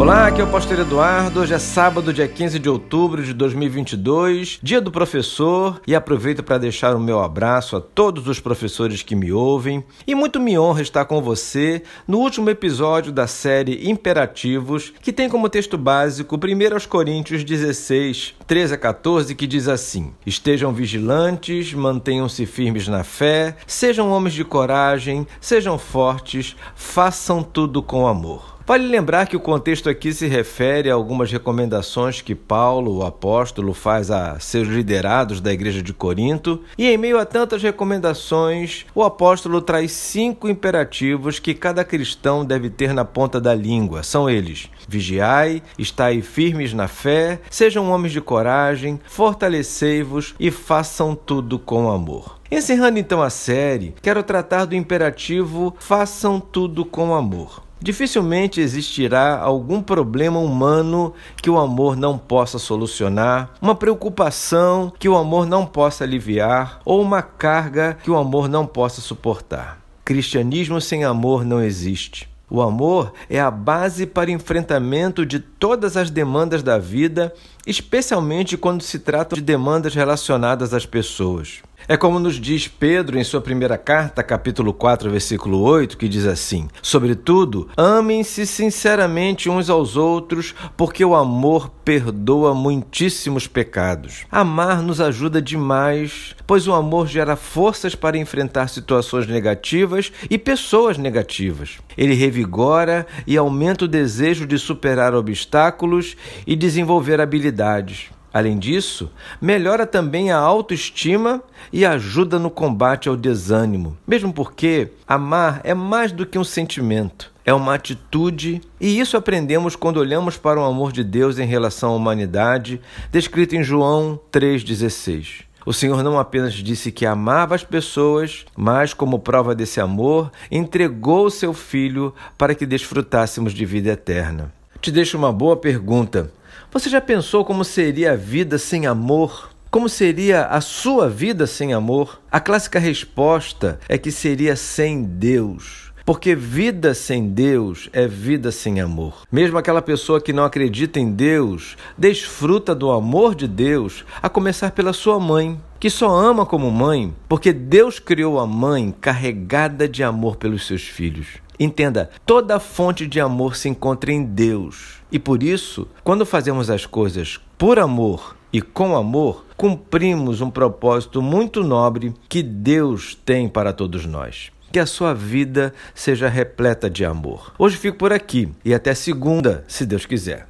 Olá, aqui é o Pastor Eduardo. Hoje é sábado, dia 15 de outubro de 2022, dia do professor, e aproveito para deixar o meu abraço a todos os professores que me ouvem. E muito me honra estar com você no último episódio da série Imperativos, que tem como texto básico 1 Coríntios 16, 13 a 14, que diz assim: Estejam vigilantes, mantenham-se firmes na fé, sejam homens de coragem, sejam fortes, façam tudo com amor. Vale lembrar que o contexto aqui se refere a algumas recomendações que Paulo, o apóstolo, faz a seus liderados da igreja de Corinto, e em meio a tantas recomendações, o apóstolo traz cinco imperativos que cada cristão deve ter na ponta da língua. São eles: vigiai, estai firmes na fé, sejam homens de coragem, fortalecei-vos e façam tudo com amor. Encerrando então a série, quero tratar do imperativo façam tudo com amor. Dificilmente existirá algum problema humano que o amor não possa solucionar, uma preocupação que o amor não possa aliviar ou uma carga que o amor não possa suportar. Cristianismo sem amor não existe. O amor é a base para enfrentamento de todas as demandas da vida, especialmente quando se trata de demandas relacionadas às pessoas. É como nos diz Pedro em sua primeira carta, capítulo 4, versículo 8, que diz assim: Sobretudo, amem-se sinceramente uns aos outros, porque o amor perdoa muitíssimos pecados. Amar nos ajuda demais, pois o amor gera forças para enfrentar situações negativas e pessoas negativas. Ele revigora e aumenta o desejo de superar obstáculos e desenvolver habilidades. Além disso, melhora também a autoestima e ajuda no combate ao desânimo, mesmo porque amar é mais do que um sentimento, é uma atitude, e isso aprendemos quando olhamos para o amor de Deus em relação à humanidade, descrito em João 3,16. O Senhor não apenas disse que amava as pessoas, mas, como prova desse amor, entregou o seu Filho para que desfrutássemos de vida eterna. Te deixo uma boa pergunta. Você já pensou como seria a vida sem amor? Como seria a sua vida sem amor? A clássica resposta é que seria sem Deus. Porque vida sem Deus é vida sem amor. Mesmo aquela pessoa que não acredita em Deus, desfruta do amor de Deus, a começar pela sua mãe, que só ama como mãe, porque Deus criou a mãe carregada de amor pelos seus filhos. Entenda, toda fonte de amor se encontra em Deus. E por isso, quando fazemos as coisas por amor e com amor, cumprimos um propósito muito nobre que Deus tem para todos nós. Que a sua vida seja repleta de amor. Hoje fico por aqui e até segunda, se Deus quiser.